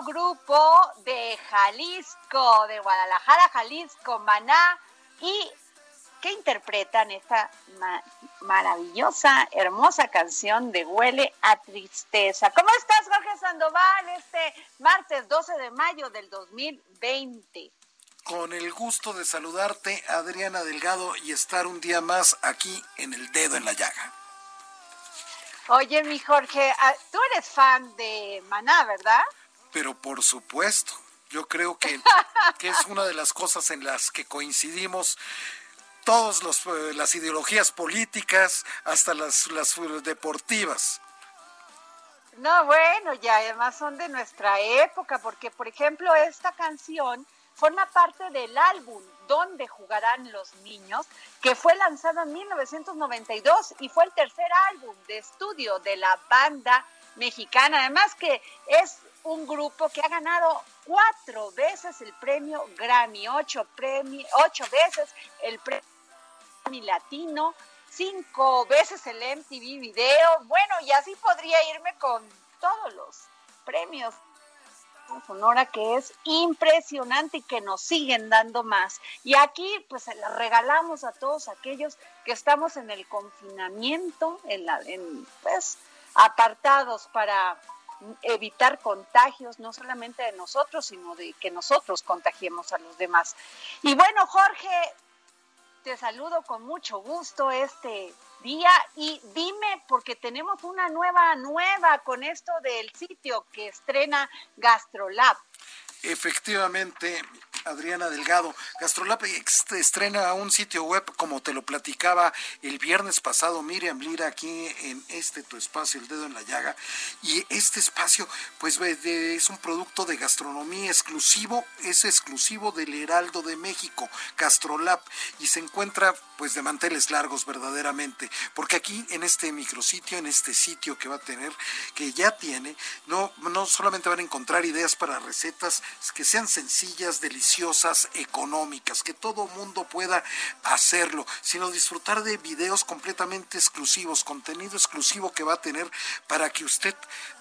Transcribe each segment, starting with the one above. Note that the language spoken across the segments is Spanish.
Grupo de Jalisco, de Guadalajara, Jalisco, Maná, y que interpretan esta ma- maravillosa, hermosa canción de Huele a Tristeza. ¿Cómo estás, Jorge Sandoval, este martes 12 de mayo del 2020? Con el gusto de saludarte, Adriana Delgado, y estar un día más aquí en el dedo en la llaga. Oye, mi Jorge, ah, tú eres fan de Maná, ¿verdad? Pero por supuesto, yo creo que, que es una de las cosas en las que coincidimos todas las ideologías políticas, hasta las, las eh, deportivas. No, bueno, y además son de nuestra época, porque por ejemplo esta canción forma parte del álbum Donde jugarán los niños, que fue lanzado en 1992 y fue el tercer álbum de estudio de la banda mexicana. Además que es un grupo que ha ganado cuatro veces el premio Grammy, ocho, premi- ocho veces el premio Grammy Latino, cinco veces el MTV Video. Bueno, y así podría irme con todos los premios. Sonora que es impresionante y que nos siguen dando más. Y aquí pues se la regalamos a todos aquellos que estamos en el confinamiento, en la, en, pues apartados para evitar contagios, no solamente de nosotros, sino de que nosotros contagiemos a los demás. Y bueno, Jorge, te saludo con mucho gusto este día y dime, porque tenemos una nueva, nueva con esto del sitio que estrena GastroLab. Efectivamente, Adriana Delgado, Gastrolab estrena un sitio web, como te lo platicaba el viernes pasado Miriam Lira aquí en este tu espacio, El Dedo en la Llaga. Y este espacio, pues es un producto de gastronomía exclusivo, es exclusivo del Heraldo de México, Gastrolab, y se encuentra pues de manteles largos verdaderamente, porque aquí en este micrositio, en este sitio que va a tener, que ya tiene, no, no solamente van a encontrar ideas para recetas que sean sencillas, deliciosas, económicas, que todo mundo pueda hacerlo, sino disfrutar de videos completamente exclusivos, contenido exclusivo que va a tener para que usted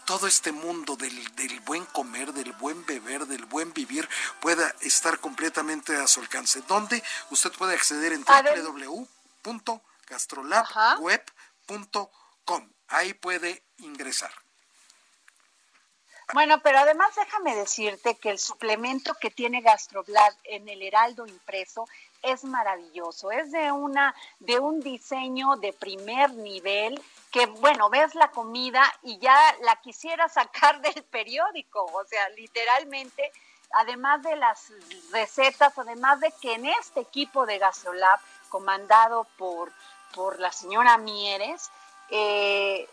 todo este mundo del, del, buen comer, del buen beber, del buen vivir pueda estar completamente a su alcance. Donde usted puede acceder en www.gastrolabweb.com. Ahí puede ingresar. Bueno, pero además déjame decirte que el suplemento que tiene Gastroblad en el Heraldo impreso es maravilloso, es de una de un diseño de primer nivel que bueno, ves la comida y ya la quisiera sacar del periódico, o sea, literalmente, además de las recetas, además de que en este equipo de Gastrolab, comandado por, por la señora Mieres, eh,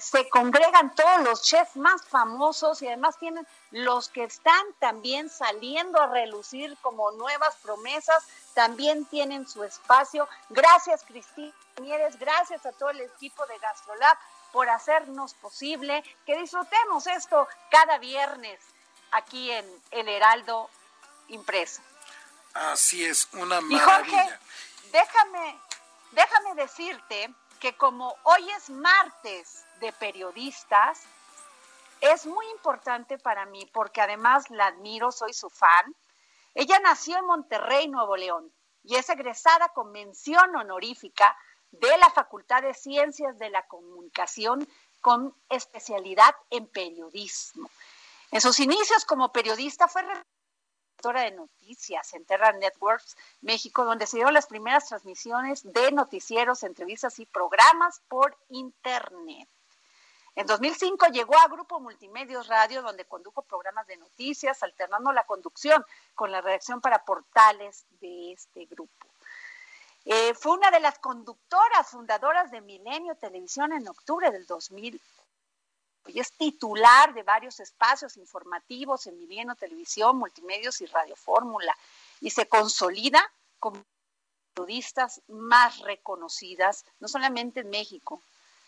se congregan todos los chefs más famosos y además tienen los que están también saliendo a relucir como nuevas promesas, también tienen su espacio. Gracias Cristina Mieres, gracias a todo el equipo de Gastrolab por hacernos posible que disfrutemos esto cada viernes aquí en El Heraldo Impreso. Así es, una maravilla. Y Jorge, déjame, déjame decirte que como hoy es martes de periodistas, es muy importante para mí porque además la admiro, soy su fan. Ella nació en Monterrey, Nuevo León, y es egresada con mención honorífica de la Facultad de Ciencias de la Comunicación con especialidad en periodismo. En sus inicios como periodista fue de noticias en Terra Networks México, donde se dieron las primeras transmisiones de noticieros, entrevistas y programas por Internet. En 2005 llegó a Grupo Multimedios Radio, donde condujo programas de noticias, alternando la conducción con la redacción para portales de este grupo. Eh, fue una de las conductoras fundadoras de Milenio Televisión en octubre del 2000 y es titular de varios espacios informativos en Milenio Televisión, Multimedios y Radio Fórmula y se consolida como periodistas más reconocidas, no solamente en México,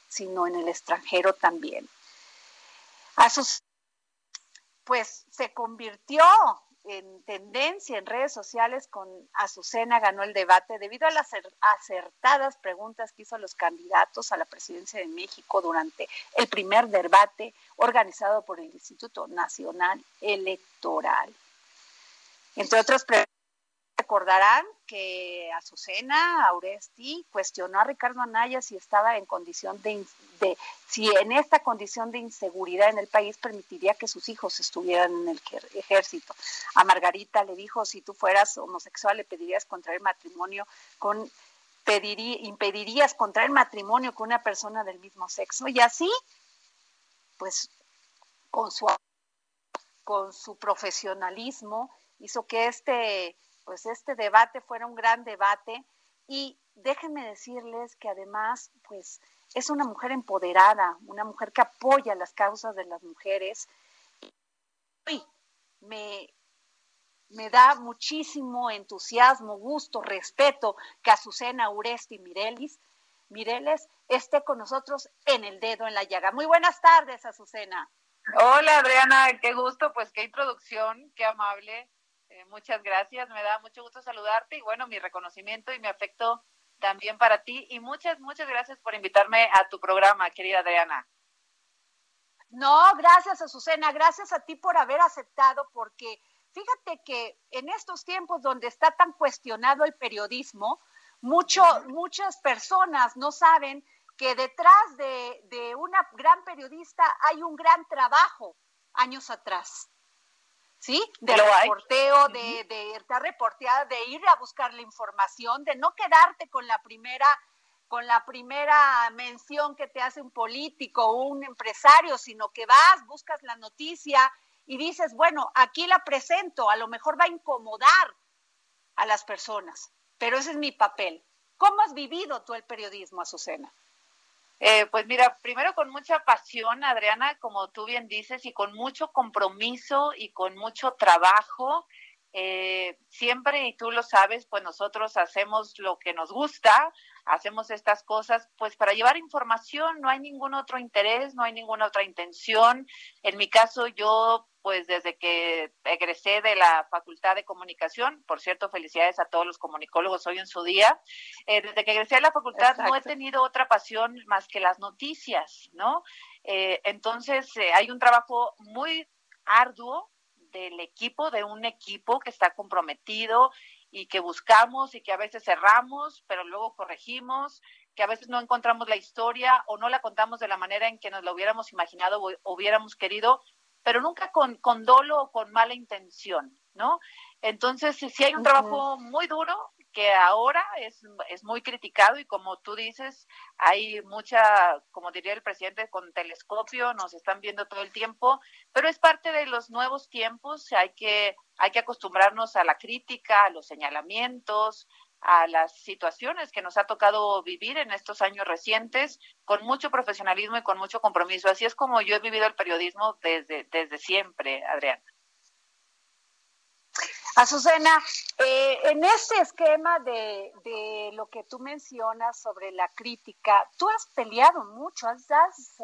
sino en el extranjero también. Pues se convirtió en tendencia en redes sociales con Azucena ganó el debate debido a las acertadas preguntas que hizo los candidatos a la presidencia de México durante el primer debate organizado por el Instituto Nacional Electoral. Entre otras preguntas, recordarán que Azucena Auresti cuestionó a Ricardo Anaya si estaba en condición de, si en esta condición de inseguridad en el país permitiría que sus hijos estuvieran en el ejército. A Margarita le dijo, si tú fueras homosexual le pedirías contraer matrimonio con pediría, impedirías contraer matrimonio con una persona del mismo sexo y así pues con su con su profesionalismo hizo que este pues este debate fuera un gran debate y déjenme decirles que además, pues es una mujer empoderada, una mujer que apoya las causas de las mujeres. Y me, me da muchísimo entusiasmo, gusto, respeto que Azucena Uresti Mirelis, Mireles esté con nosotros en el dedo en la llaga. Muy buenas tardes, Azucena. Hola, Adriana, qué gusto, pues qué introducción, qué amable muchas gracias, me da mucho gusto saludarte y bueno, mi reconocimiento y mi afecto también para ti y muchas, muchas gracias por invitarme a tu programa, querida Adriana. No, gracias Azucena, gracias a ti por haber aceptado porque fíjate que en estos tiempos donde está tan cuestionado el periodismo, mucho, muchas personas no saben que detrás de, de una gran periodista hay un gran trabajo años atrás. ¿Sí? De reporteo, de, de estar reporteada, de ir a buscar la información, de no quedarte con la primera con la primera mención que te hace un político o un empresario, sino que vas, buscas la noticia y dices, bueno, aquí la presento, a lo mejor va a incomodar a las personas, pero ese es mi papel. ¿Cómo has vivido tú el periodismo, Azucena? Eh, pues mira, primero con mucha pasión, Adriana, como tú bien dices, y con mucho compromiso y con mucho trabajo. Eh, siempre, y tú lo sabes, pues nosotros hacemos lo que nos gusta, hacemos estas cosas pues para llevar información, no hay ningún otro interés, no hay ninguna otra intención. En mi caso, yo pues desde que egresé de la Facultad de Comunicación, por cierto, felicidades a todos los comunicólogos hoy en su día, eh, desde que egresé de la facultad no he tenido otra pasión más que las noticias, ¿no? Eh, entonces, eh, hay un trabajo muy arduo del equipo, de un equipo que está comprometido y que buscamos y que a veces cerramos, pero luego corregimos, que a veces no encontramos la historia o no la contamos de la manera en que nos lo hubiéramos imaginado o hubiéramos querido, pero nunca con, con dolo o con mala intención, ¿no? Entonces, sí hay un trabajo muy duro que ahora es, es muy criticado y como tú dices, hay mucha, como diría el presidente, con telescopio, nos están viendo todo el tiempo, pero es parte de los nuevos tiempos, hay que, hay que acostumbrarnos a la crítica, a los señalamientos, a las situaciones que nos ha tocado vivir en estos años recientes con mucho profesionalismo y con mucho compromiso. Así es como yo he vivido el periodismo desde, desde siempre, Adriana. Azucena, eh, en este esquema de, de, lo que tú mencionas sobre la crítica, tú has peleado mucho, has,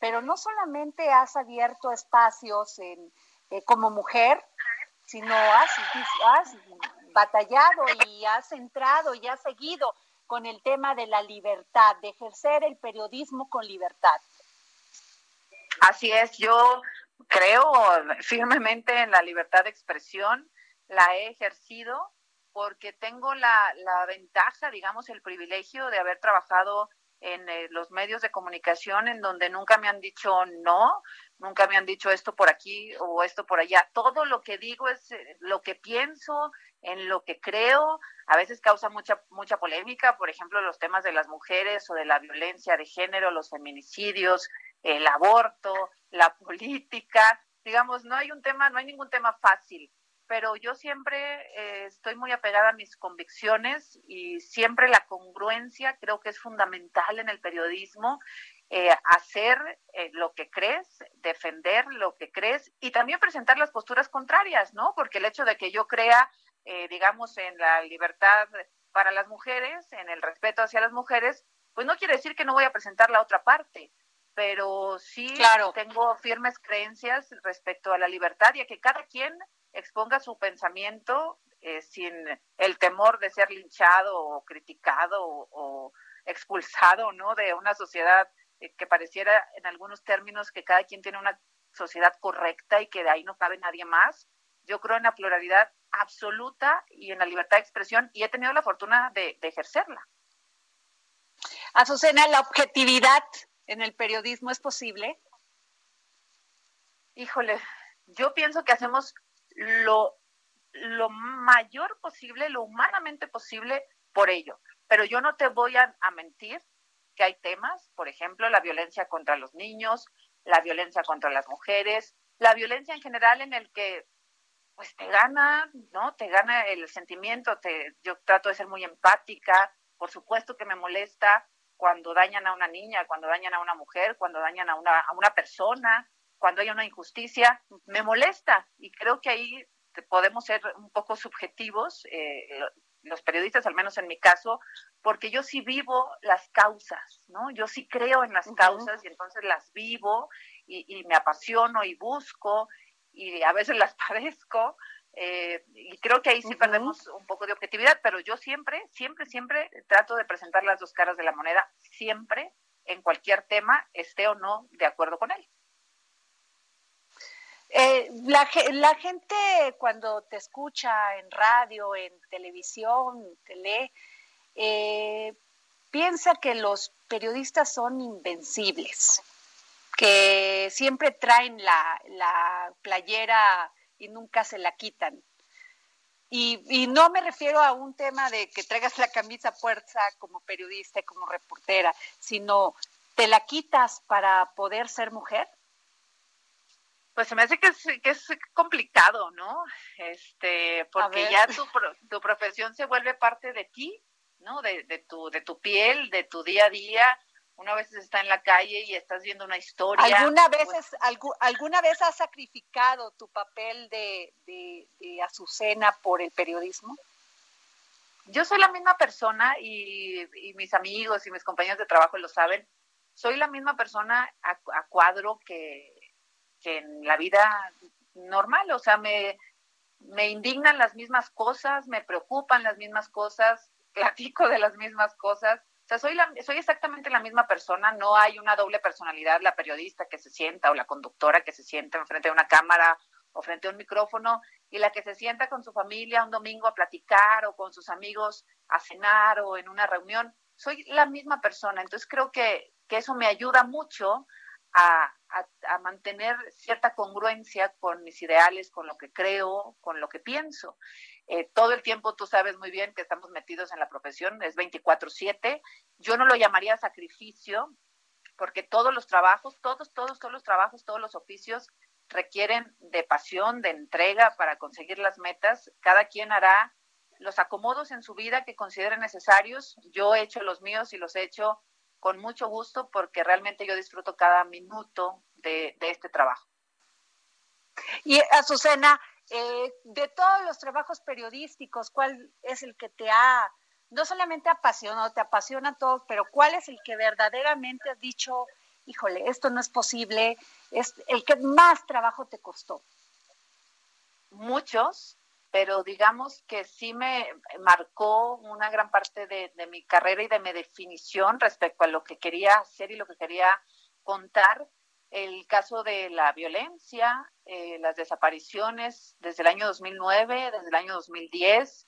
pero no solamente has abierto espacios en, eh, como mujer, sino has, has batallado y has entrado y has seguido con el tema de la libertad, de ejercer el periodismo con libertad. Así es, yo creo firmemente en la libertad de expresión la he ejercido porque tengo la, la ventaja, digamos, el privilegio de haber trabajado en eh, los medios de comunicación en donde nunca me han dicho no, nunca me han dicho esto por aquí o esto por allá. Todo lo que digo es eh, lo que pienso, en lo que creo. A veces causa mucha mucha polémica, por ejemplo, los temas de las mujeres o de la violencia de género, los feminicidios, el aborto, la política. Digamos, no hay un tema, no hay ningún tema fácil pero yo siempre eh, estoy muy apegada a mis convicciones y siempre la congruencia creo que es fundamental en el periodismo, eh, hacer eh, lo que crees, defender lo que crees y también presentar las posturas contrarias, ¿no? Porque el hecho de que yo crea, digamos, en la libertad para las mujeres, en el respeto hacia las mujeres, pues no quiere decir que no voy a presentar la otra parte pero sí claro. tengo firmes creencias respecto a la libertad y a que cada quien exponga su pensamiento eh, sin el temor de ser linchado o criticado o, expulsado no de una sociedad eh, que pareciera en algunos términos que cada quien tiene una sociedad correcta y que de ahí no cabe nadie más. Yo creo en la pluralidad absoluta y en la libertad de expresión y he tenido la fortuna de, de ejercerla. Azucena, ¿la objetividad en el periodismo es posible? Híjole, yo pienso que hacemos lo, lo mayor posible, lo humanamente posible por ello. Pero yo no te voy a, mentir que hay temas, por ejemplo, la violencia contra los niños, la violencia contra las mujeres, la violencia en general en el que pues te gana, ¿no? Te gana el sentimiento, te, yo trato de ser muy empática, por supuesto que me molesta cuando dañan a una niña, cuando dañan a una mujer, cuando dañan a una, a una persona, cuando hay una injusticia, me molesta y creo que ahí podemos ser un poco subjetivos, eh, los periodistas, al menos en mi caso, porque yo sí vivo las causas, ¿no? Yo sí creo en las causas y entonces las vivo y, me apasiono y busco y a veces las padezco. Eh, y creo que ahí sí perdemos un poco de objetividad, pero yo siempre, siempre, siempre trato de presentar las dos caras de la moneda, siempre, en cualquier tema, esté o no de acuerdo con él. Eh, la, gente cuando te escucha en radio, en televisión, tele, eh, piensa que los periodistas son invencibles, que siempre traen la, la playera y nunca se la quitan. Y, no me refiero a un tema de que traigas la camisa fuerza como periodista como reportera, sino te la quitas para poder ser mujer. Pues se me hace que es, que es complicado, ¿no? Este, porque ya tu, tu profesión se vuelve parte de ti, ¿no? De, de, tu, de tu piel, de tu día a día. Una vez está en la calle y estás viendo una historia. ¿Alguna vez, pues, ¿alguna vez has sacrificado tu papel de, de, de Azucena por el periodismo? yo soy la misma persona y, y, mis amigos y mis compañeros de trabajo lo saben. Soy la misma persona a, a cuadro que, que, en la vida normal. O sea, me, me indignan las mismas cosas, me preocupan las mismas cosas, platico de las mismas cosas. O sea, soy, la, soy exactamente la misma persona, no hay una doble personalidad, la periodista que se sienta o la conductora que se sienta enfrente de una cámara o frente a un micrófono y la que se sienta con su familia un domingo a platicar o con sus amigos a cenar o en una reunión. Soy la misma persona, entonces creo que, que eso me ayuda mucho a, mantener cierta congruencia con mis ideales, con lo que creo, con lo que pienso. Eh, todo el tiempo tú sabes muy bien que estamos metidos en la profesión, es 24/7. Yo no lo llamaría sacrificio, porque todos los trabajos, todos, todos, todos los trabajos, todos los oficios requieren de pasión, de entrega para conseguir las metas. Cada quien hará los acomodos en su vida que considere necesarios. Yo he hecho los míos y los he hecho con mucho gusto porque realmente yo disfruto cada minuto de, este trabajo. Y Azucena, eh, de todos los trabajos periodísticos, ¿cuál es el que te ha, no solamente apasionado, te apasiona todo, pero cuál es el que verdaderamente has dicho, híjole, esto no es posible, es el que más trabajo te costó? Muchos, pero digamos que sí me marcó una gran parte de, de, mi carrera y de mi definición respecto a lo que quería hacer y lo que quería contar. El caso de la violencia, eh, las desapariciones desde el año 2009, desde el año 2010.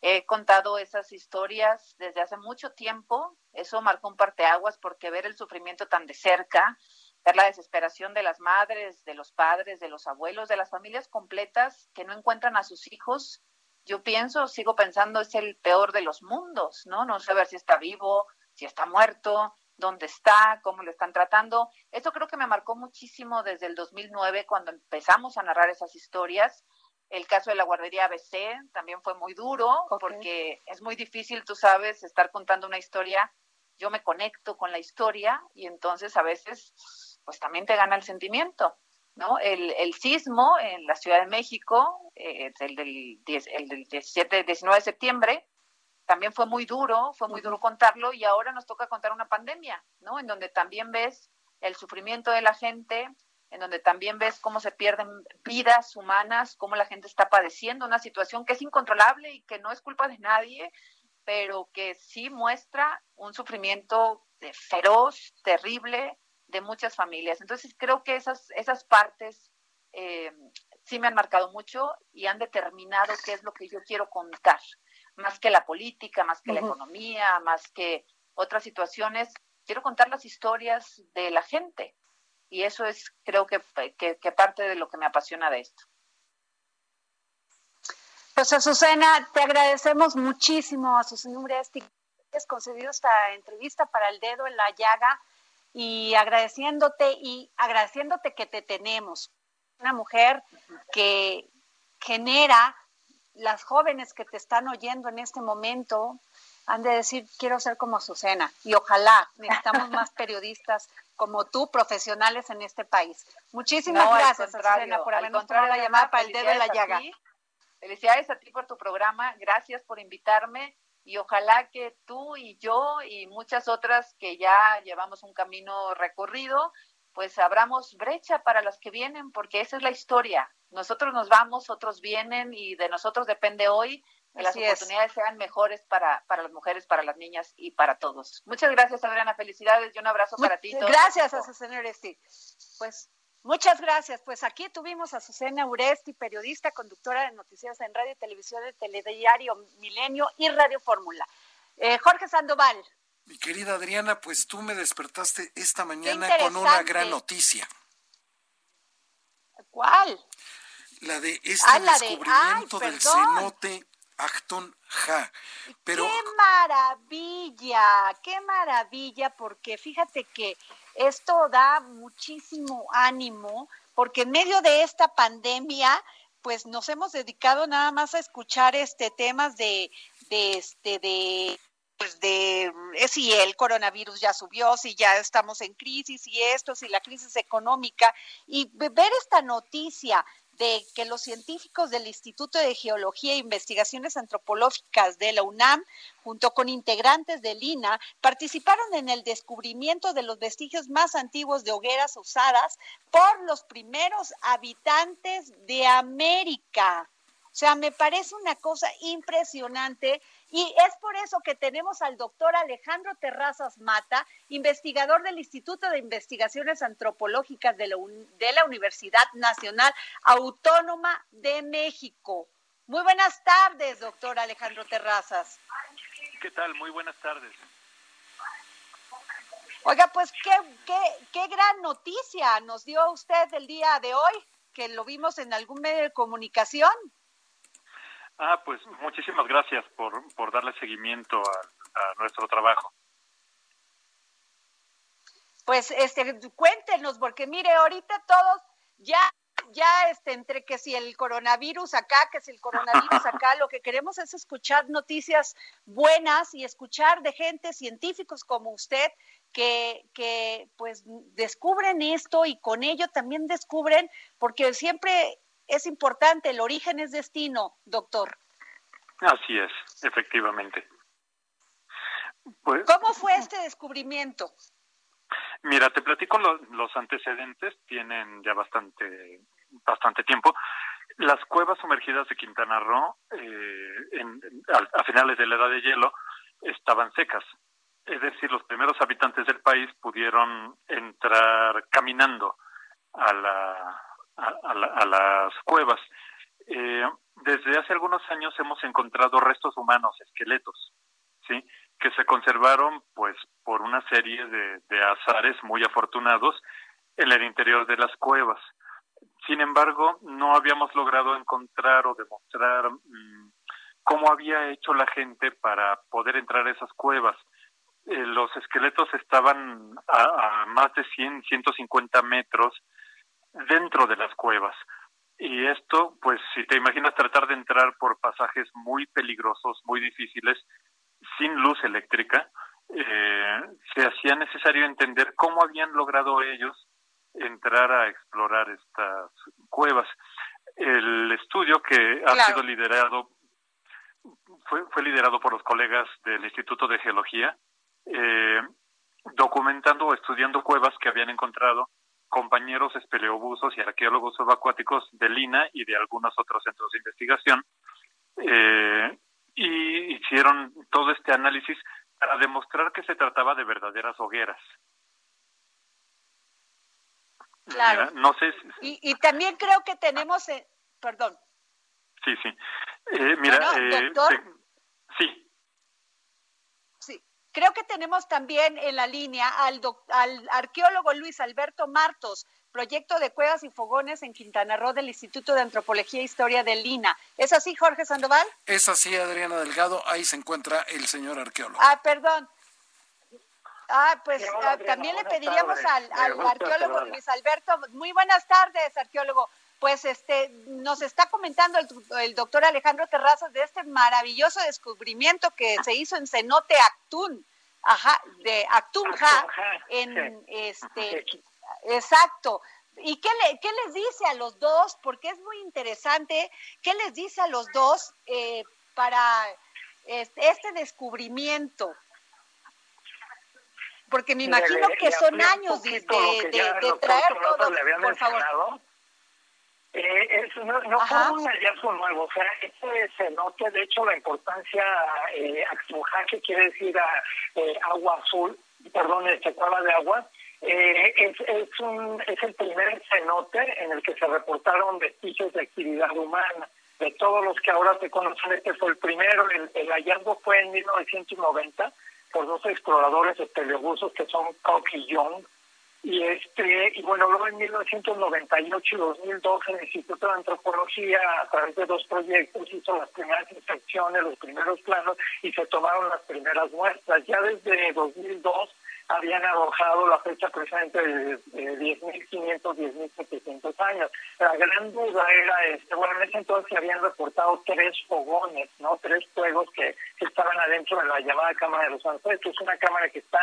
He contado esas historias desde hace mucho tiempo. Eso marcó un parteaguas porque ver el sufrimiento tan de cerca, ver la desesperación de las madres, de los padres, de los abuelos, de las familias completas que no encuentran a sus hijos. Yo pienso, sigo pensando, es el peor de los mundos, ¿no? No saber si está vivo, si está muerto, dónde está, cómo lo están tratando. Eso creo que me marcó muchísimo desde el 2009 cuando empezamos a narrar esas historias. El caso de la guardería ABC también fue muy duro okay. porque es muy difícil, tú sabes, estar contando una historia. Yo me conecto con la historia y entonces a veces pues también te gana el sentimiento, ¿no? El, el sismo en la Ciudad de México, eh, el, del, el del 17, 19 de septiembre, también fue muy duro, fue muy duro contarlo y ahora nos toca contar una pandemia, ¿no? En donde también ves el sufrimiento de la gente, en donde también ves cómo se pierden vidas humanas, cómo la gente está padeciendo una situación que es incontrolable y que no es culpa de nadie, pero que sí muestra un sufrimiento feroz, terrible, de muchas familias. Entonces creo que esas, esas partes eh, sí me han marcado mucho y han determinado qué es lo que yo quiero contar, más que la política, más que uh -huh. la economía, más que otras situaciones. Quiero contar las historias de la gente y eso es creo que, que, que parte de lo que me apasiona de esto. Pues Azucena, te agradecemos muchísimo, Azucena Uresti, que has concedido esta entrevista para el dedo en la llaga y agradeciéndote y agradeciéndote que te tenemos. Una mujer que genera las jóvenes que te están oyendo en este momento han de decir quiero ser como Azucena y ojalá necesitamos más periodistas como tú profesionales en este país. Muchísimas no, gracias Azucena por tomado la llamada para el dedo de la llaga. Ti, felicidades a ti por tu programa, gracias por invitarme y ojalá que tú y yo y muchas otras que ya llevamos un camino recorrido, pues abramos brecha para las que vienen, porque esa es la historia. Nosotros nos vamos, otros vienen y de nosotros depende hoy que las oportunidades es. sean mejores para, para las mujeres, para las niñas y para todos. Muchas gracias, Adriana. Felicidades y un abrazo Muchas para ti. Gracias, a señor Esti. Pues Muchas gracias. Pues aquí tuvimos a Susana Uresti, periodista, conductora de noticias en radio y televisión de Telediario Milenio y Radio Fórmula. Eh, Jorge Sandoval. Mi querida Adriana, pues tú me despertaste esta mañana con una gran noticia. ¿Cuál? La de este ah, la descubrimiento de... Ay, del cenote Acton Ja. Pero... ¡Qué maravilla! ¡Qué maravilla! Porque fíjate que esto da muchísimo ánimo porque en medio de esta pandemia pues nos hemos dedicado nada más a escuchar este temas de de este de de eh, si el coronavirus ya subió, si ya estamos en crisis, si esto, si la crisis económica, y ver esta noticia de que los científicos del Instituto de Geología e Investigaciones Antropológicas de la UNAM, junto con integrantes del INA, participaron en el descubrimiento de los vestigios más antiguos de hogueras usadas por los primeros habitantes de América. O sea, me parece una cosa impresionante y es por eso que tenemos al doctor Alejandro Terrazas Mata, investigador del Instituto de Investigaciones Antropológicas de la, de la Universidad Nacional Autónoma de México. Muy buenas tardes, doctor Alejandro Terrazas. ¿Qué tal? Muy buenas tardes. Oiga, pues qué, qué, qué gran noticia nos dio usted el día de hoy, que lo vimos en algún medio de comunicación. Ah, pues muchísimas gracias por, por darle seguimiento a, nuestro trabajo. Pues este, cuéntenos, porque mire, ahorita todos ya, ya este, entre que si el coronavirus acá, que si el coronavirus acá, lo que queremos es escuchar noticias buenas y escuchar de gente, científicos como usted, que, que pues descubren esto y con ello también descubren, porque siempre es importante, el origen es destino, doctor. Así es, efectivamente. Pues, ¿Cómo fue este descubrimiento? Mira, te platico los antecedentes, tienen ya bastante, bastante tiempo. Las cuevas sumergidas de Quintana Roo, eh, a, finales de la edad de hielo, estaban secas. Es decir, los primeros habitantes del país pudieron entrar caminando a la, a, las cuevas. Eh, desde hace algunos años hemos encontrado restos humanos, esqueletos, ¿sí? que se conservaron pues por una serie de, azares muy afortunados en el interior de las cuevas. Sin embargo, no habíamos logrado encontrar o demostrar mm, cómo había hecho la gente para poder entrar a esas cuevas. Eh, los esqueletos estaban a, a, más de 100, 150 metros dentro de las cuevas. Y esto, pues si te imaginas tratar de entrar por pasajes muy peligrosos, muy difíciles, sin luz eléctrica, eh, se hacía necesario entender cómo habían logrado ellos entrar a explorar estas cuevas. El estudio que ha sido liderado fue, fue liderado por los colegas del Instituto de Geología, eh, documentando o estudiando cuevas que habían encontrado compañeros espeleobusos y arqueólogos subacuáticos de Lina y de algunos otros centros de investigación, eh, y hicieron todo este análisis para demostrar que se trataba de verdaderas hogueras. Claro. no sé. Y, también creo que tenemos, eh, perdón. Sí, sí. Eh, mira, doctor, sí. Creo que tenemos también en la línea al, al arqueólogo Luis Alberto Martos, proyecto de cuevas y fogones en Quintana Roo del Instituto de Antropología e Historia del Lina. ¿Es así, Jorge Sandoval? Es así, Adriana Delgado. Ahí se encuentra el señor arqueólogo. Ah, perdón. Ah, pues ah, también le pediríamos al, arqueólogo Luis Alberto. Muy buenas tardes, arqueólogo. Pues este nos está comentando el, el, doctor Alejandro Terrazas de este maravilloso descubrimiento que se hizo en Cenote Actun, ajá, de Actunja, en este, exacto. ¿Y qué, le, qué les dice a los dos? Porque es muy interesante. ¿Qué les dice a los dos eh, para este, este descubrimiento? Porque me imagino que son años de, de, traer todo. Por favor. Eh, no, no fue un hallazgo nuevo, o sea, este cenote, de hecho, la importancia, eh, que quiere decir eh, agua azul, perdón, este cueva de agua, eh, es, es, un, es el primer cenote en el que se reportaron vestigios de actividad humana. De todos los que ahora se conocen, este fue el primero. El, el hallazgo fue en 1990 por dos exploradores de telebusos que son Koch y Young y este y bueno luego en 1998 y 2012 el Instituto de Antropología a través de dos proyectos hizo las primeras inspecciones los primeros planos y se tomaron las primeras muestras. Ya desde 2002 habían arrojado la fecha presente de, 10.500, 10.700 años. La gran duda era, este, bueno, en ese entonces habían reportado tres fogones, ¿no? Tres fuegos que, estaban adentro de la llamada Cámara de los Ancestros, una cámara que está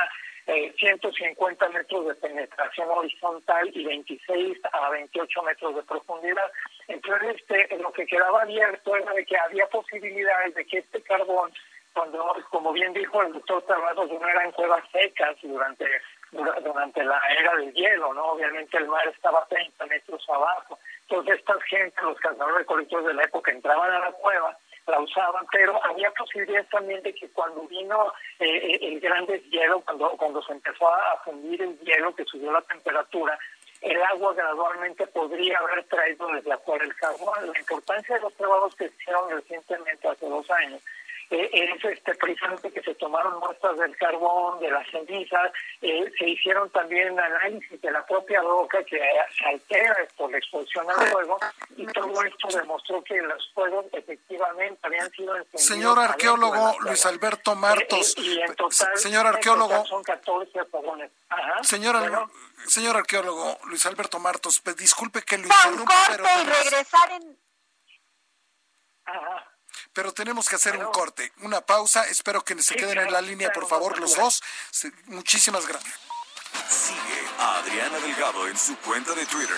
eh, 150 metros de penetración horizontal y 26 a 28 metros de profundidad. Entonces, este, lo que quedaba abierto era de que había posibilidades de que este carbón cuando, como bien dijo el doctor Terrazos, no eran cuevas secas durante durante la era del hielo, ¿no? Obviamente el mar estaba 30 metros abajo. Entonces esta gente, los cazadores recolectores de la época, entraban a la cueva, la usaban, pero había posibilidades también de que cuando vino eh, eh, el gran deshielo, cuando, cuando se empezó a fundir el hielo, que subió la temperatura, el agua gradualmente podría haber traído desde afuera el carbón. La importancia de los trabajos que hicieron recientemente, hace dos años, eh, es este, precisamente que se tomaron muestras del carbón, de las cenizas, eh, se hicieron también análisis de la propia roca que se altera por la exposición al fuego y todo esto demostró que los fuegos efectivamente habían sido encendidos. Señor arqueólogo Luis Alberto Martos, eh, en total, señor arqueólogo, son 14 fogones. Señor, señor arqueólogo Luis Alberto Martos, pues, disculpe que lo interrumpa, pero... y regresar en... Ajá pero tenemos que hacer un corte, una pausa. Espero que se queden en la línea, por favor, los dos. Muchísimas gracias. Sigue a Adriana Delgado en su cuenta de Twitter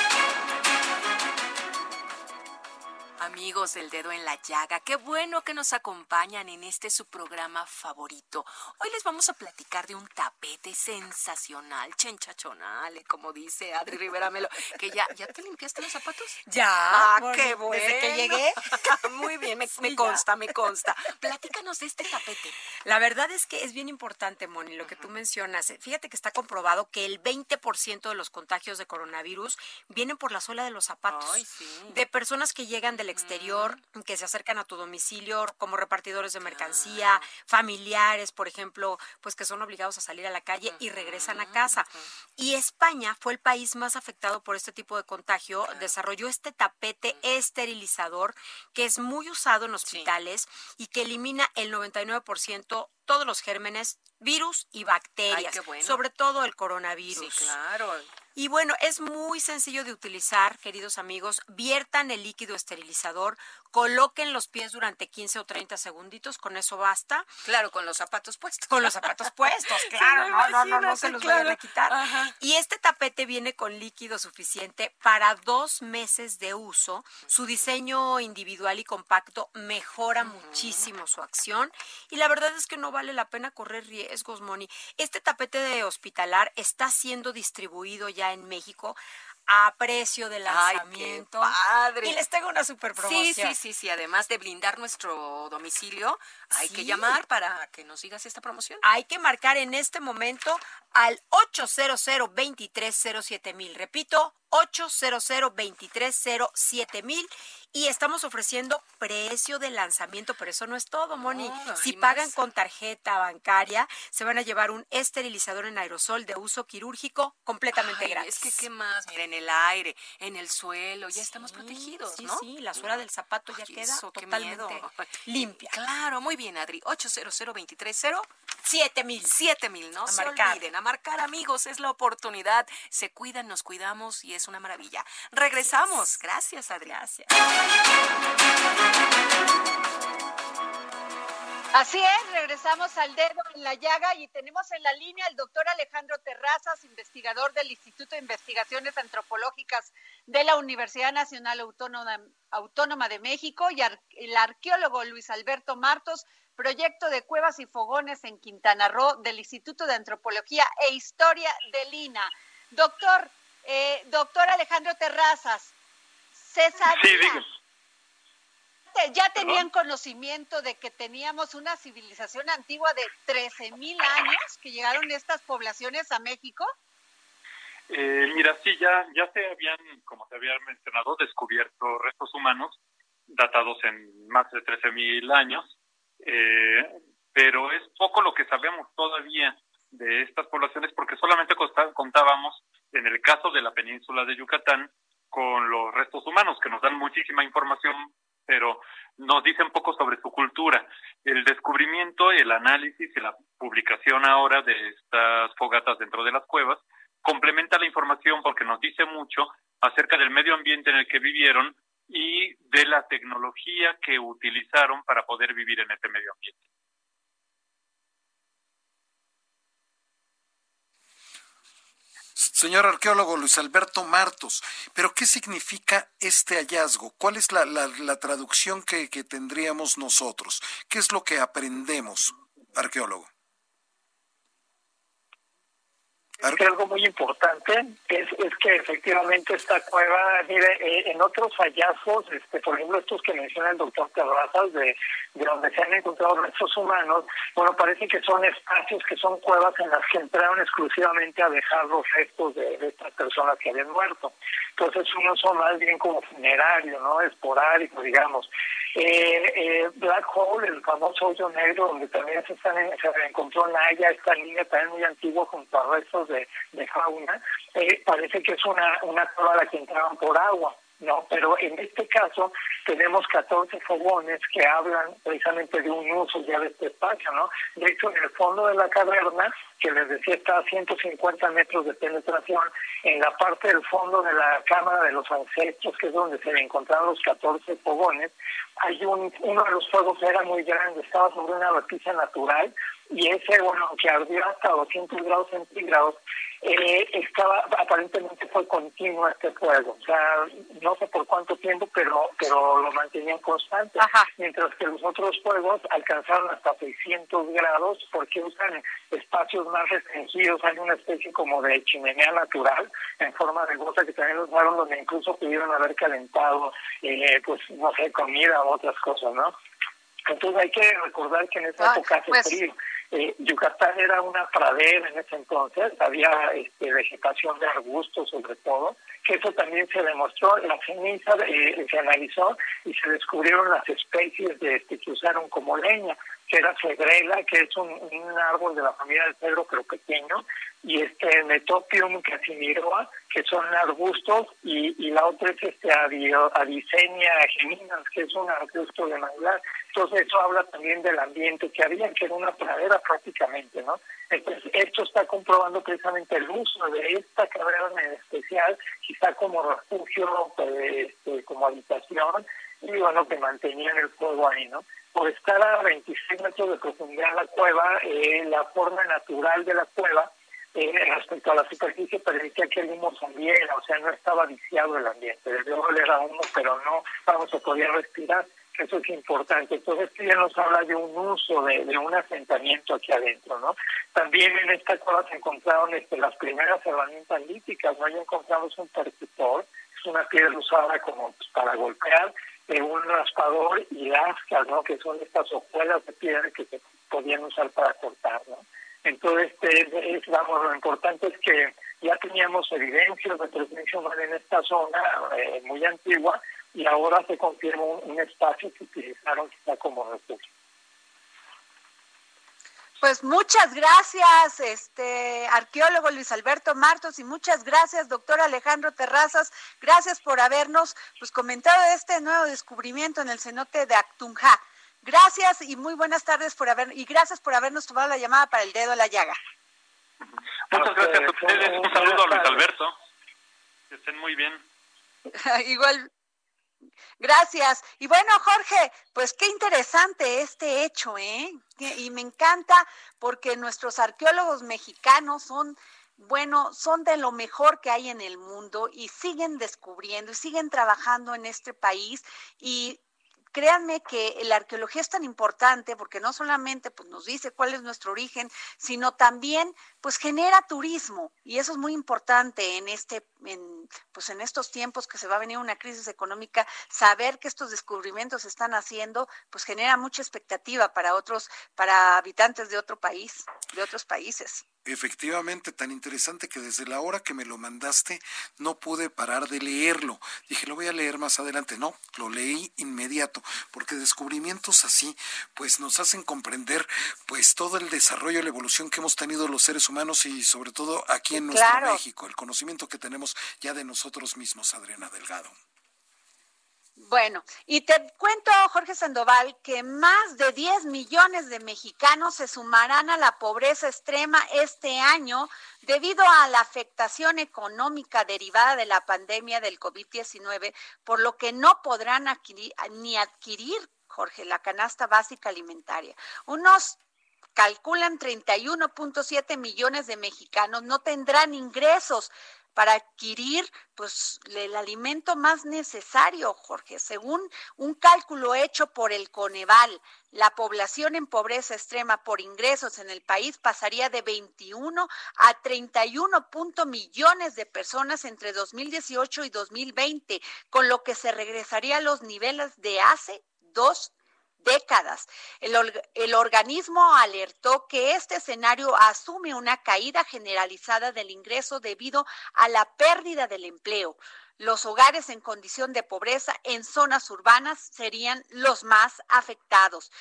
Amigos del dedo en la llaga, qué bueno que nos acompañan en este su programa favorito. Hoy les vamos a platicar de un tapete sensacional, chenchachonal, como dice Adri Rivera Melo, que ya, ¿ya te limpiaste los zapatos? Ya, ah, qué bueno. Desde que llegué. Muy bien, me, consta, me consta. Platícanos de este tapete. La verdad es que es bien importante, Moni, lo que tú mencionas. Fíjate que está comprobado que el 20% de los contagios de coronavirus vienen por la suela de los zapatos. Ay, sí. De personas que llegan del exterior, que se acercan a tu domicilio como repartidores de mercancía, familiares, por ejemplo, pues que son obligados a salir a la calle y regresan a casa. Y España fue el país más afectado por este tipo de contagio, desarrolló este tapete esterilizador que es muy usado en hospitales y que elimina el 99% todos los gérmenes, virus y bacterias, sobre todo el coronavirus. Sí, claro. Y bueno, es muy sencillo de utilizar, queridos amigos. Viertan el líquido esterilizador, coloquen los pies durante 15 o 30 segunditos, con eso basta. Claro, con los zapatos puestos. Con los zapatos puestos, claro, no, no, no, no, se los vayan a quitar. Y este tapete viene con líquido suficiente para dos meses de uso. Su diseño individual y compacto mejora muchísimo su acción. Y la verdad es que no vale la pena correr riesgos, Moni. Este tapete de hospitalar está siendo distribuido ya en México a precio de lanzamiento. padre. Y les tengo una super promoción. Sí, sí, sí, sí. Además de blindar nuestro domicilio, hay que llamar para que nos sigas esta promoción. Hay que marcar en este momento al 800 230 mil. Repito, 800 230 mil y estamos ofreciendo precio de lanzamiento, pero eso no es todo, Moni. si pagan con tarjeta bancaria, se van a llevar un esterilizador en aerosol de uso quirúrgico completamente gratis. Es que qué más, mira, en el aire, en el suelo, ya estamos protegidos, sí, ¿no? Sí, la suela del zapato ya queda totalmente limpia. Claro, muy bien, Adri. 800 230 siete mil. Siete mil, no a se marcar. olviden. A marcar, amigos, es la oportunidad. Se cuidan, nos cuidamos y es una maravilla. Regresamos. Gracias, Adri. Gracias. Así es, regresamos al dedo en la llaga y tenemos en la línea al doctor Alejandro Terrazas, investigador del Instituto de Investigaciones Antropológicas de la Universidad Nacional Autónoma, de México y el arqueólogo Luis Alberto Martos, proyecto de cuevas y fogones en Quintana Roo del Instituto de Antropología e Historia de Lina. Doctor, eh, doctor Alejandro Terrazas, se sabía, ya tenían conocimiento de que teníamos una civilización antigua de 13.000 años que llegaron estas poblaciones a México? Eh, mira, sí, ya, ya se habían, como se había mencionado, descubierto restos humanos datados en más de 13.000 años, eh, pero es poco lo que sabemos todavía de estas poblaciones porque solamente contábamos, en el caso de la península de Yucatán, con los restos humanos, que nos dan muchísima información, pero nos dicen poco sobre su cultura. El descubrimiento, el análisis y la publicación ahora de estas fogatas dentro de las cuevas complementa la información porque nos dice mucho acerca del medio ambiente en el que vivieron y de la tecnología que utilizaron para poder vivir en ese medio ambiente. Señor arqueólogo Luis Alberto Martos, pero ¿qué significa este hallazgo? ¿Cuál es la, la, traducción que, que tendríamos nosotros? ¿Qué es lo que aprendemos, arqueólogo? Que algo muy importante es, es que efectivamente esta cueva, mire, eh, en otros hallazgos, este, por ejemplo, estos que menciona el doctor Terrazas, de, de donde se han encontrado restos humanos, bueno, parece que son espacios que son cuevas en las que entraron exclusivamente a dejar los restos de, de estas personas que habían muerto. Entonces, uno son más bien como funerario, ¿no? Esporádico, digamos. Eh, eh, Black Hole, el famoso hoyo negro, donde también se, están se encontró Naya, esta línea también muy antigua junto a restos de, de fauna, eh, parece que es una, una cueva a la que entraban por agua. ¿No? Pero en este caso tenemos 14 fogones que hablan precisamente de un uso ya de este espacio, ¿no? De hecho, en el fondo de la caverna, que les decía está a 150 metros de penetración, en la parte del fondo de la Cámara de los Ancestros, que es donde se encontraron los 14 fogones, hay un, uno de los fuegos era muy grande, estaba sobre una repisa natural, y ese, bueno, que ardió hasta 200 grados centígrados, eh, estaba, aparentemente fue continuo este fuego, o sea, no sé por cuánto tiempo, pero pero lo mantenían constante, mientras que los otros fuegos alcanzaron hasta 600 grados porque usan espacios más restringidos, hay una especie como de chimenea natural en forma de gota que también usaron donde incluso pudieron haber calentado, eh, pues, no sé, comida u otras cosas, ¿no? Entonces hay que recordar que en esa época hace pues, frío. Eh, Yucatán era una pradera en ese entonces, había este, vegetación de arbustos sobre todo, que eso también se demostró, la ceniza eh, se analizó y se descubrieron las especies de este, que usaron como leña, que era cedrela, que es un, árbol de la familia del cedro pero pequeño, y este Metopium casimiroa, que son arbustos, y, y la otra es este Avicenia geminas, que es un arbusto de manglar. Entonces eso habla también del ambiente que había, que era una pradera prácticamente, ¿no? Entonces esto está comprobando precisamente el uso de esta caverna en especial, quizá como refugio, pues, este, como habitación, y bueno, que mantenían el fuego ahí, ¿no? Por estar a 26 metros de profundidad la cueva, eh, la forma natural de la cueva eh, respecto a la superficie permitía que el humo saliera, o sea, no estaba viciado el ambiente. Desde luego era humo, pero no, vamos, a poder respirar. Eso es importante. Entonces, esto ya nos habla de un uso, de, de un asentamiento aquí adentro, ¿no? También en esta cueva se encontraron este, las primeras herramientas líticas, ¿no? Encontramos un percutor, es una piedra usada como pues, para golpear, de un raspador y lascas, ¿no? Que son estas hojuelas de piedra que se podían usar para cortar, ¿no? Entonces, este, es, vamos, lo importante es que ya teníamos evidencias de presencia humana en esta zona eh, muy antigua y ahora se confirma un, espacio que utilizaron quizá como refugio. Pues muchas gracias, este arqueólogo Luis Alberto Martos, y muchas gracias, doctor Alejandro Terrazas. Gracias por habernos pues, comentado este nuevo descubrimiento en el cenote de Actunja. Gracias y muy buenas tardes por haber y gracias por habernos tomado la llamada para el dedo a la llaga. Muchas gracias a ustedes. Un saludo a Luis Alberto. Que estén muy bien. Igual. Gracias. Y bueno, Jorge, pues qué interesante este hecho, ¿eh? Y me encanta porque nuestros arqueólogos mexicanos son bueno, son de lo mejor que hay en el mundo y siguen descubriendo y siguen trabajando en este país y créanme que la arqueología es tan importante porque no solamente pues, nos dice cuál es nuestro origen, sino también pues genera turismo y eso es muy importante en este en, pues en estos tiempos que se va a venir una crisis económica, saber que estos descubrimientos se están haciendo, pues genera mucha expectativa para otros, para habitantes de otro país, de otros países. Efectivamente, tan interesante que desde la hora que me lo mandaste no pude parar de leerlo. Dije, lo voy a leer más adelante. No, lo leí inmediato, porque descubrimientos así, pues nos hacen comprender, pues todo el desarrollo, la evolución que hemos tenido los seres humanos y sobre todo aquí en nuestro México, el conocimiento que tenemos ya de nosotros mismos, Adriana Delgado. Bueno, y te cuento, Jorge Sandoval, que más de 10 millones de mexicanos se sumarán a la pobreza extrema este año debido a la afectación económica derivada de la pandemia del COVID-19, por lo que no podrán adquirir, ni adquirir, Jorge, la canasta básica alimentaria. Unos calculan 31.7 millones de mexicanos no tendrán ingresos para adquirir pues el alimento más necesario, Jorge. Según un cálculo hecho por el Coneval, la población en pobreza extrema por ingresos en el país pasaría de 21 a 31 millones de personas entre 2018 y 2020, con lo que se regresaría a los niveles de hace dos décadas. El, organismo alertó que este escenario asume una caída generalizada del ingreso debido a la pérdida del empleo. Los hogares en condición de pobreza en zonas urbanas serían los más afectados.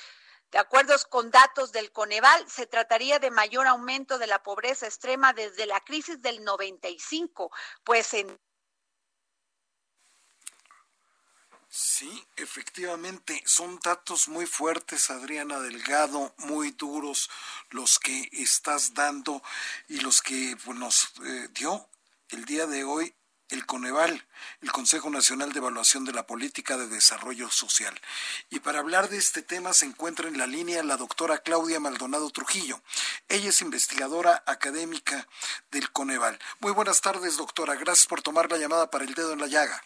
De acuerdo con datos del Coneval, se trataría de mayor aumento de la pobreza extrema desde la crisis del 95, pues en Sí, efectivamente, son datos muy fuertes, Adriana Delgado, muy duros los que estás dando y los que pues, nos eh, dio el día de hoy el Coneval, el Consejo Nacional de Evaluación de la Política de Desarrollo Social. Y para hablar de este tema se encuentra en la línea la doctora Claudia Maldonado Trujillo. Ella es investigadora académica del Coneval. Muy buenas tardes, doctora. Gracias por tomar la llamada para el dedo en la llaga.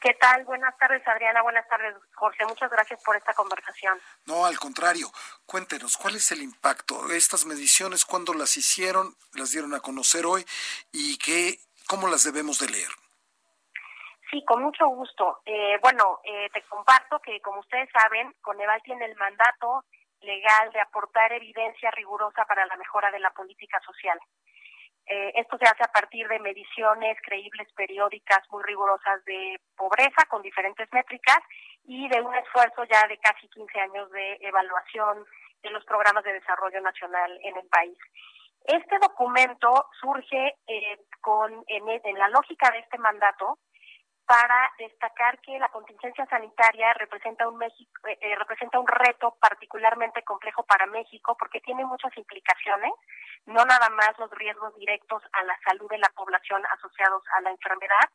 ¿Qué tal? Buenas tardes, Adriana. Buenas tardes, Jorge. Muchas gracias por esta conversación. No, al contrario. Cuéntenos, ¿cuál es el impacto? Estas mediciones, ¿cuándo las hicieron? ¿Las dieron a conocer hoy? ¿Y qué, cómo las debemos de leer? Sí, con mucho gusto. Eh, bueno, eh, te comparto que, como ustedes saben, Coneval tiene el mandato legal de aportar evidencia rigurosa para la mejora de la política social. Eh, esto se hace a partir de mediciones creíbles periódicas muy rigurosas de pobreza con diferentes métricas y de un esfuerzo ya de casi 15 años de evaluación de los programas de desarrollo nacional en el país. Este documento surge eh, con en la lógica de este mandato para destacar que la contingencia sanitaria representa un México, eh, eh, representa un reto particularmente complejo para México porque tiene muchas implicaciones, no nada más los riesgos directos a la salud de la población asociados a la enfermedad,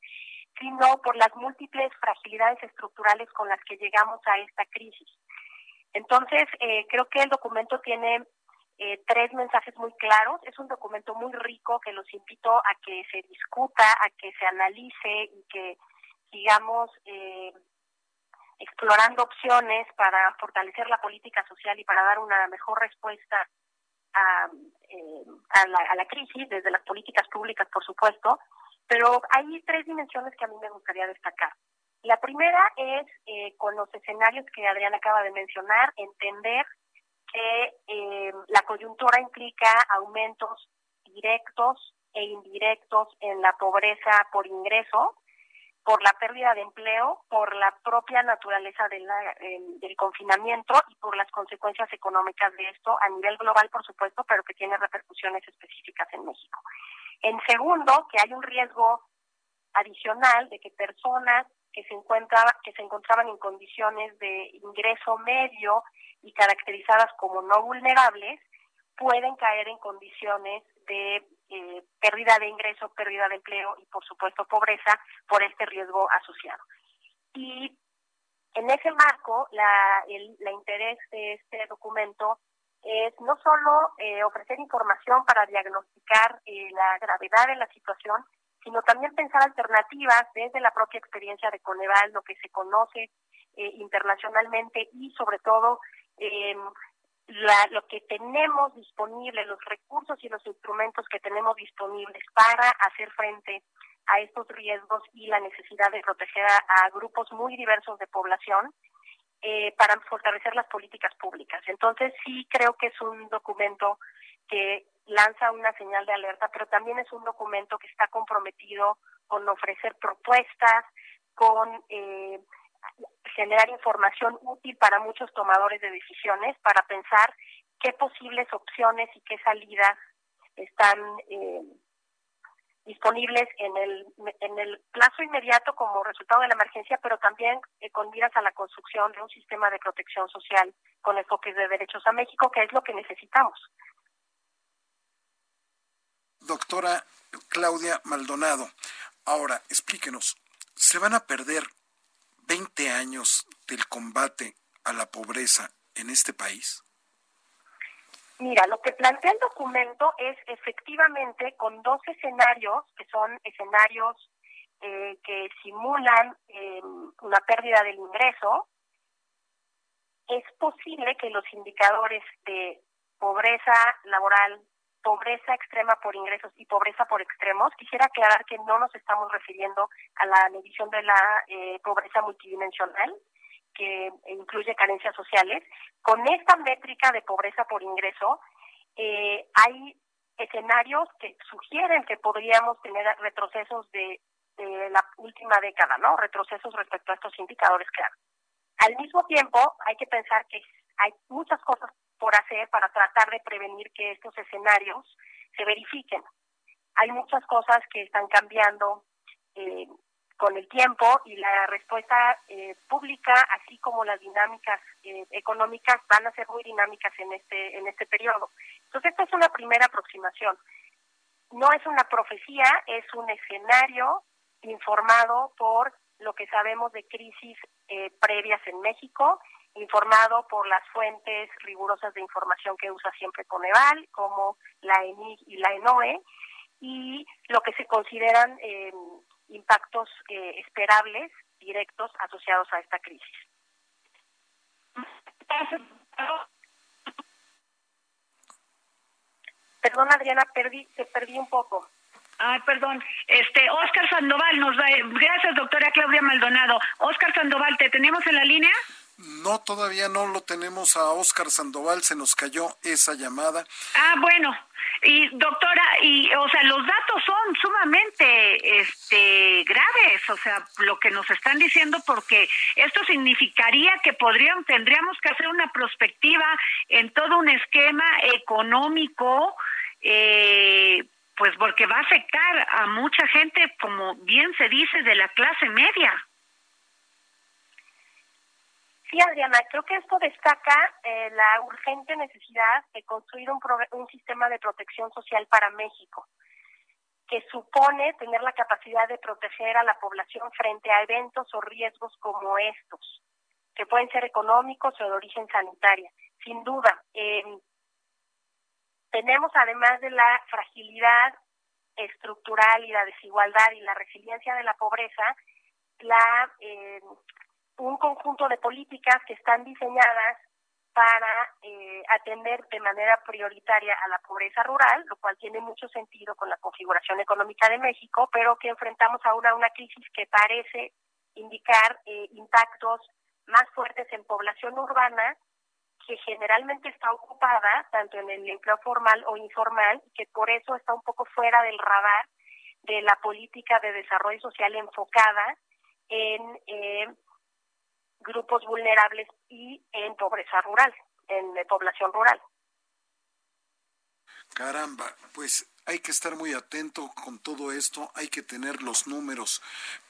sino por las múltiples fragilidades estructurales con las que llegamos a esta crisis. Entonces, eh, creo que el documento tiene tres mensajes muy claros. Es un documento muy rico que los invito a que se discuta, a que se analice y que digamos, eh, explorando opciones para fortalecer la política social y para dar una mejor respuesta a, eh, a, la, a la crisis, desde las políticas públicas, por supuesto, pero hay tres dimensiones que a mí me gustaría destacar. La primera es, eh, con los escenarios que Adrián acaba de mencionar, entender que eh, la coyuntura implica aumentos directos e indirectos en la pobreza por ingreso, por la pérdida de empleo, por la propia naturaleza de la, del confinamiento y por las consecuencias económicas de esto a nivel global, por supuesto, pero que tiene repercusiones específicas en México. En segundo, que hay un riesgo adicional de que personas que se que se encontraban en condiciones de ingreso medio y caracterizadas como no vulnerables pueden caer en condiciones de eh, pérdida de ingreso, pérdida de empleo y, por supuesto, pobreza por este riesgo asociado. Y en ese marco, la, el la interés de este documento es no solo eh, ofrecer información para diagnosticar eh, la gravedad de la situación, sino también pensar alternativas desde la propia experiencia de Coneval, lo que se conoce internacionalmente y sobre todo lo que tenemos disponible, los recursos y los instrumentos que tenemos disponibles para hacer frente a estos riesgos y la necesidad de proteger a, grupos muy diversos de población eh, para fortalecer las políticas públicas. Entonces sí creo que es un documento que lanza una señal de alerta, pero también es un documento que está comprometido con ofrecer propuestas, con eh, generar información útil para muchos tomadores de decisiones, para pensar qué posibles opciones y qué salidas están eh, disponibles en el, en el plazo inmediato como resultado de la emergencia, pero también eh, con miras a la construcción de un sistema de protección social con enfoques de derechos a México, que es lo que necesitamos. Doctora Claudia Maldonado, ahora explíquenos, ¿se van a perder 20 años del combate a la pobreza en este país? Mira, lo que plantea el documento es efectivamente con dos escenarios, que son escenarios eh, que simulan em, una pérdida del ingreso, es posible que los indicadores de pobreza laboral, pobreza extrema por ingresos y pobreza por extremos, quisiera aclarar que no nos estamos refiriendo a la medición de la eh, pobreza multidimensional, que incluye carencias sociales. Con esta métrica de pobreza por ingreso, eh, hay escenarios que sugieren que podríamos tener retrocesos de, la última década, ¿no? Retrocesos respecto a estos indicadores claro. Al mismo tiempo, hay que pensar que hay muchas cosas por hacer para tratar de prevenir que estos escenarios se verifiquen. Hay muchas cosas que están cambiando eh, con el tiempo y la respuesta eh, pública, así como las dinámicas eh, económicas, van a ser muy dinámicas en este en este periodo. Entonces, esta es una primera aproximación. No es una profecía, es un escenario informado por lo que sabemos de crisis eh, previas en México, informado por las fuentes rigurosas de información que usa siempre Coneval, como la ENIG y la ENOE, y lo que se consideran eh, impactos eh, esperables directos asociados a esta crisis. Perdón, Adriana, perdí, te perdí un poco. Ay, perdón. Este, Oscar Sandoval nos da. Gracias, doctora Claudia Maldonado. Oscar Sandoval, ¿te tenemos en la línea? No, todavía no lo tenemos a Oscar Sandoval, se nos cayó esa llamada. Ah, bueno. Y doctora, y o sea, los datos son sumamente este graves, o sea, lo que nos están diciendo porque esto significaría que podrían tendríamos que hacer una prospectiva en todo un esquema económico eh, pues porque va a afectar a mucha gente, como bien se dice, de la clase media. Sí, Adriana, creo que esto destaca eh, la urgente necesidad de construir un, un sistema de protección social para México, que supone tener la capacidad de proteger a la población frente a eventos o riesgos como estos, que pueden ser económicos o de origen sanitaria. Sin duda, eh, tenemos además de la fragilidad estructural y la desigualdad y la resiliencia de la pobreza, la eh, un conjunto de políticas que están diseñadas para eh, atender de manera prioritaria a la pobreza rural, lo cual tiene mucho sentido con la configuración económica de México, pero que enfrentamos ahora una crisis que parece indicar eh, impactos más fuertes en población urbana, que generalmente está ocupada tanto en el empleo formal o informal, que por eso está un poco fuera del radar de la política de desarrollo social enfocada en eh, grupos vulnerables y en pobreza rural, en población rural. Caramba, pues hay que estar muy atento con todo esto, hay que tener los números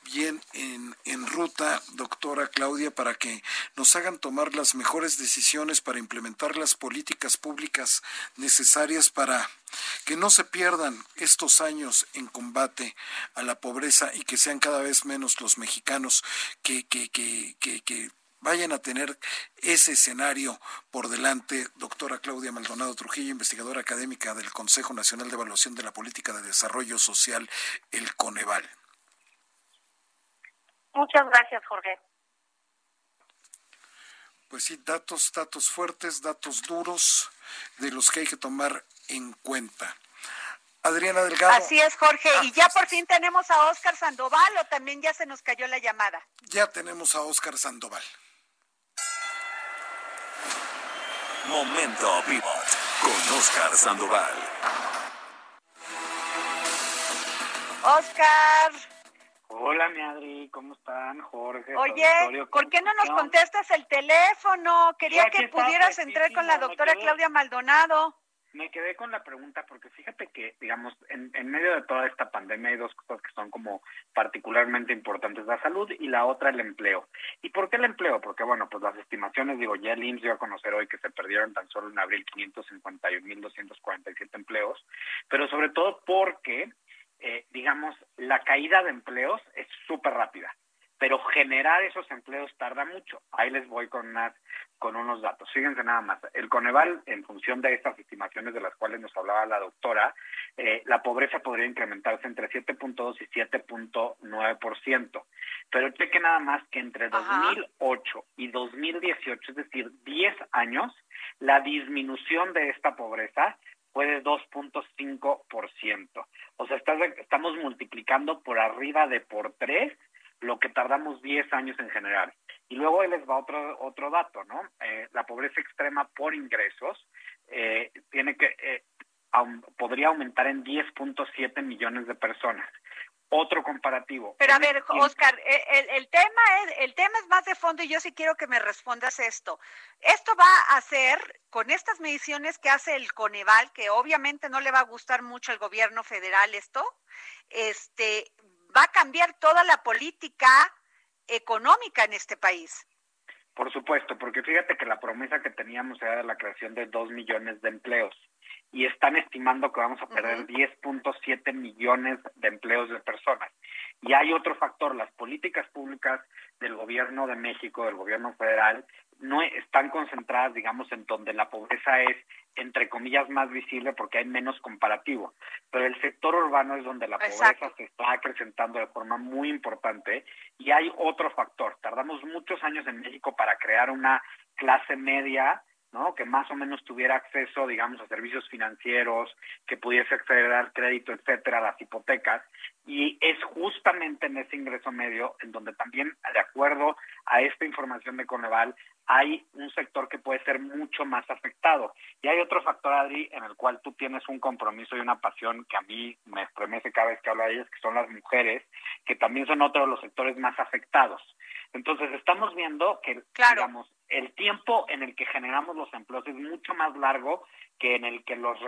bien en, en, ruta, doctora Claudia, para que nos hagan tomar las mejores decisiones para implementar las políticas públicas necesarias para que no se pierdan estos años en combate a la pobreza y que sean cada vez menos los mexicanos que, que, que, que vayan a tener ese escenario por delante, doctora Claudia Maldonado Trujillo, investigadora académica del Consejo Nacional de Evaluación de la Política de Desarrollo Social, el Coneval. Muchas gracias, Jorge. Pues sí, datos, datos fuertes, datos duros de los que hay que tomar en cuenta. Adriana Delgado. Así es, Jorge. y ya por fin tenemos a Oscar Sandoval o también ya se nos cayó la llamada. Ya tenemos a Oscar Sandoval. Momento Pivot con Oscar Sandoval. Oscar. Hola, mi Adri, ¿cómo están? Jorge. Oye, ¿por qué no nos contestas el teléfono? Quería que pudieras entrar con la doctora Claudia Maldonado. Me quedé con la pregunta porque fíjate que, digamos, en, en medio de toda esta pandemia hay dos cosas que son como particularmente importantes, la salud y la otra el empleo. ¿Y por qué el empleo? Porque, bueno, pues las estimaciones, digo, ya el IMSS dio a conocer hoy que se perdieron tan solo en abril 551.247 empleos, pero sobre todo porque, eh, digamos, la caída de empleos es súper rápida pero generar esos empleos tarda mucho. Ahí les voy con unas, con unos datos. Fíjense nada más. El Coneval, en función de estas estimaciones de las cuales nos hablaba la doctora, eh, la pobreza podría incrementarse entre 7.2 y 7.9%. Pero cheque nada más que entre 2008 y 2018, es decir, 10 años, la disminución de esta pobreza fue de 2.5%. O sea, estamos multiplicando por arriba de por tres lo que tardamos 10 años en generar. Y luego les va otro otro dato, ¿no? Eh, la pobreza extrema por ingresos eh, tiene que eh, podría aumentar en 10.7 millones de personas. Otro comparativo. Pero a ver, Oscar, el, el, tema es el tema es más de fondo y yo sí quiero que me respondas esto. Esto va a hacer con estas mediciones que hace el Coneval, que obviamente no le va a gustar mucho al gobierno federal esto, este va a cambiar toda la política económica en este país. Por supuesto, porque fíjate que la promesa que teníamos era la creación de dos millones de empleos y están estimando que vamos a perder 10.7 millones de empleos de personas. Y hay otro factor, las políticas públicas del gobierno de México, del gobierno federal, no están concentradas, digamos, en donde la pobreza es, entre comillas, más visible porque hay menos comparativo. Pero el sector urbano es donde la pobreza se está acrecentando de forma muy importante. Y hay otro factor. Tardamos muchos años en México para crear una clase media ¿no? Que más o menos tuviera acceso, digamos, a servicios financieros, que pudiese acceder al crédito, etcétera, a las hipotecas. Y es justamente en ese ingreso medio en donde también, de acuerdo a esta información de Coneval, hay un sector que puede ser mucho más afectado. Y hay otro factor, Adri, en el cual tú tienes un compromiso y una pasión que a mí me estremece cada vez que hablo de ellas, que son las mujeres, que también son otro de los sectores más afectados. Entonces, estamos viendo que, digamos, el tiempo en el que generamos los empleos es mucho más largo que en el que los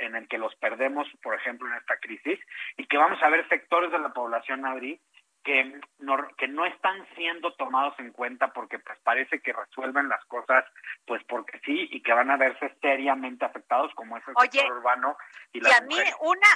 en el que los perdemos, por ejemplo, en esta crisis, y que vamos a ver sectores de la población, Adri, que no, que no están siendo tomados en cuenta porque pues parece que resuelven las cosas pues porque sí y que van a verse seriamente afectados como es el sector urbano y, y a mí una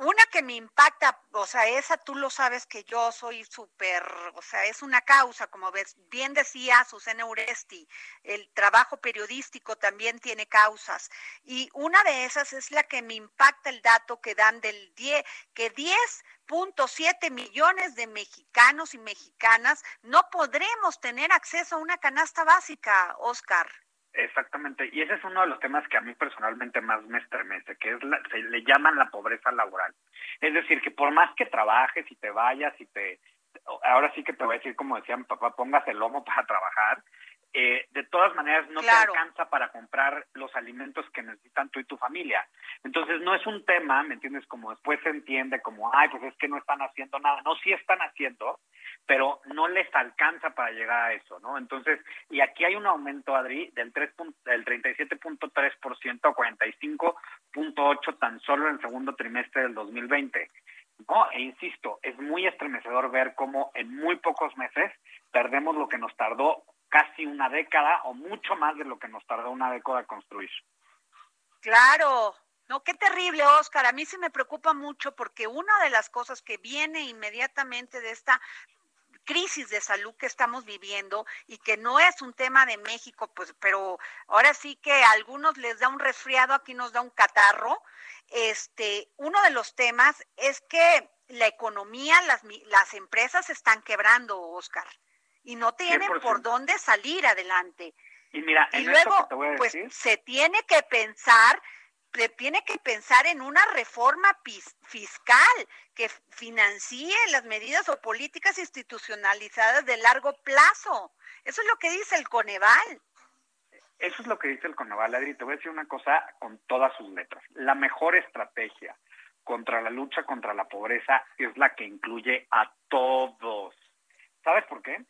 una que me impacta, o sea, esa tú lo sabes que yo soy súper, o sea, es una causa, como ves, bien decía Susana Uresti, el trabajo periodístico también tiene causas. Y una de esas es la que me impacta el dato que dan del 10, que 10.7 millones de mexicanos y mexicanas no podremos tener acceso a una canasta básica, Oscar. Exactamente, y ese es uno de los temas que a mí personalmente más me estremece, que es la, se le llaman la pobreza laboral. Es decir, que por más que trabajes y te vayas y te, ahora sí que te voy a decir como decía mi papá, pongas el lomo para trabajar, eh, de todas maneras no te alcanza para comprar los alimentos que necesitan tú y tu familia. Entonces no es un tema, ¿me entiendes? Como después se entiende como, ay, pues es que no están haciendo nada. No, sí están haciendo, pero no les alcanza para llegar a eso, ¿no? Entonces, y aquí hay un aumento, Adri, del, 3, del 37.3% a 45.8% tan solo en el segundo trimestre del 2020. ¿no? E insisto, es muy estremecedor ver cómo en muy pocos meses perdemos lo que nos tardó casi una década o mucho más de lo que nos tardó una década construir. Claro, no, qué terrible, Oscar. A mí sí me preocupa mucho porque una de las cosas que viene inmediatamente de esta crisis de salud que estamos viviendo y que no es un tema de México, pues, pero ahora sí que a algunos les da un resfriado, aquí nos da un catarro. Este, uno de los temas es que la economía, las, las empresas están quebrando, Oscar, y no tienen por dónde salir adelante. Y mira, y luego, pues se tiene que pensar tiene que pensar en una reforma fiscal que financie las medidas o políticas institucionalizadas de largo plazo. Eso es lo que dice el Coneval. Eso es lo que dice el Coneval, Adri. Te voy a decir una cosa con todas sus letras. La mejor estrategia contra la lucha contra la pobreza es la que incluye a todos. ¿Sabes por qué?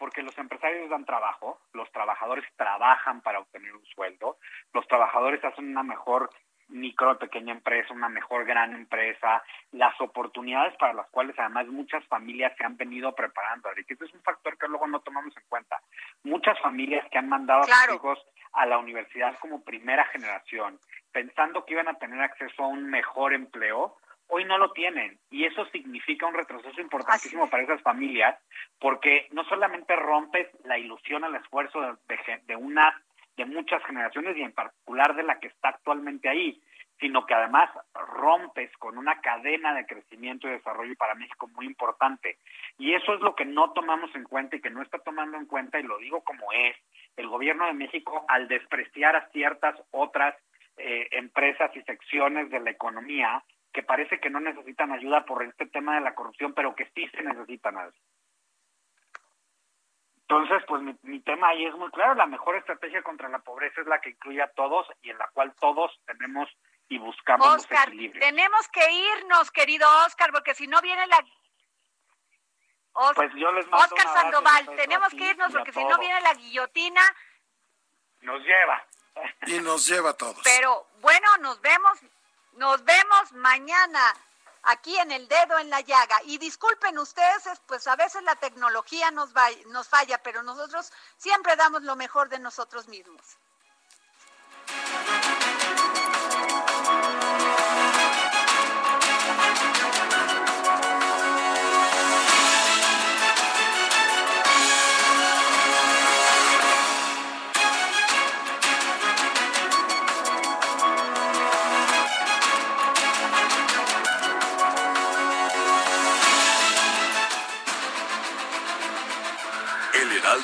Porque los empresarios dan trabajo, los trabajadores trabajan para obtener un sueldo, los trabajadores hacen una mejor micro pequeña empresa, una mejor gran empresa, las oportunidades para las cuales además muchas familias se han venido preparando, que ese es un factor que luego no tomamos en cuenta. Muchas familias que han mandado a sus hijos a la universidad como primera generación, pensando que iban a tener acceso a un mejor empleo, hoy no lo tienen. Y eso significa un retroceso importantísimo para esas familias, porque no solamente rompes la ilusión al esfuerzo de, de una de muchas generaciones y en particular de la que está actualmente ahí, sino que además rompes con una cadena de crecimiento y desarrollo para México muy importante. Y eso es lo que no tomamos en cuenta y que no está tomando en cuenta, y lo digo como es, el gobierno de México al despreciar a ciertas otras eh, empresas y secciones de la economía que parece que no necesitan ayuda por este tema de la corrupción, pero que sí se necesitan. Entonces, pues mi, tema ahí es muy claro, la mejor estrategia contra la pobreza es la que incluye a todos y en la cual todos tenemos y buscamos Oscar, tenemos que irnos, querido Oscar, porque si no viene la... pues yo les Oscar Sandoval, tenemos que irnos porque si no viene la guillotina... Nos lleva. Y nos lleva a todos. Pero bueno, nos vemos, nos vemos mañana aquí en el dedo en la llaga. Y disculpen ustedes, pues a veces la tecnología nos, va, nos falla, pero nosotros siempre damos lo mejor de nosotros mismos.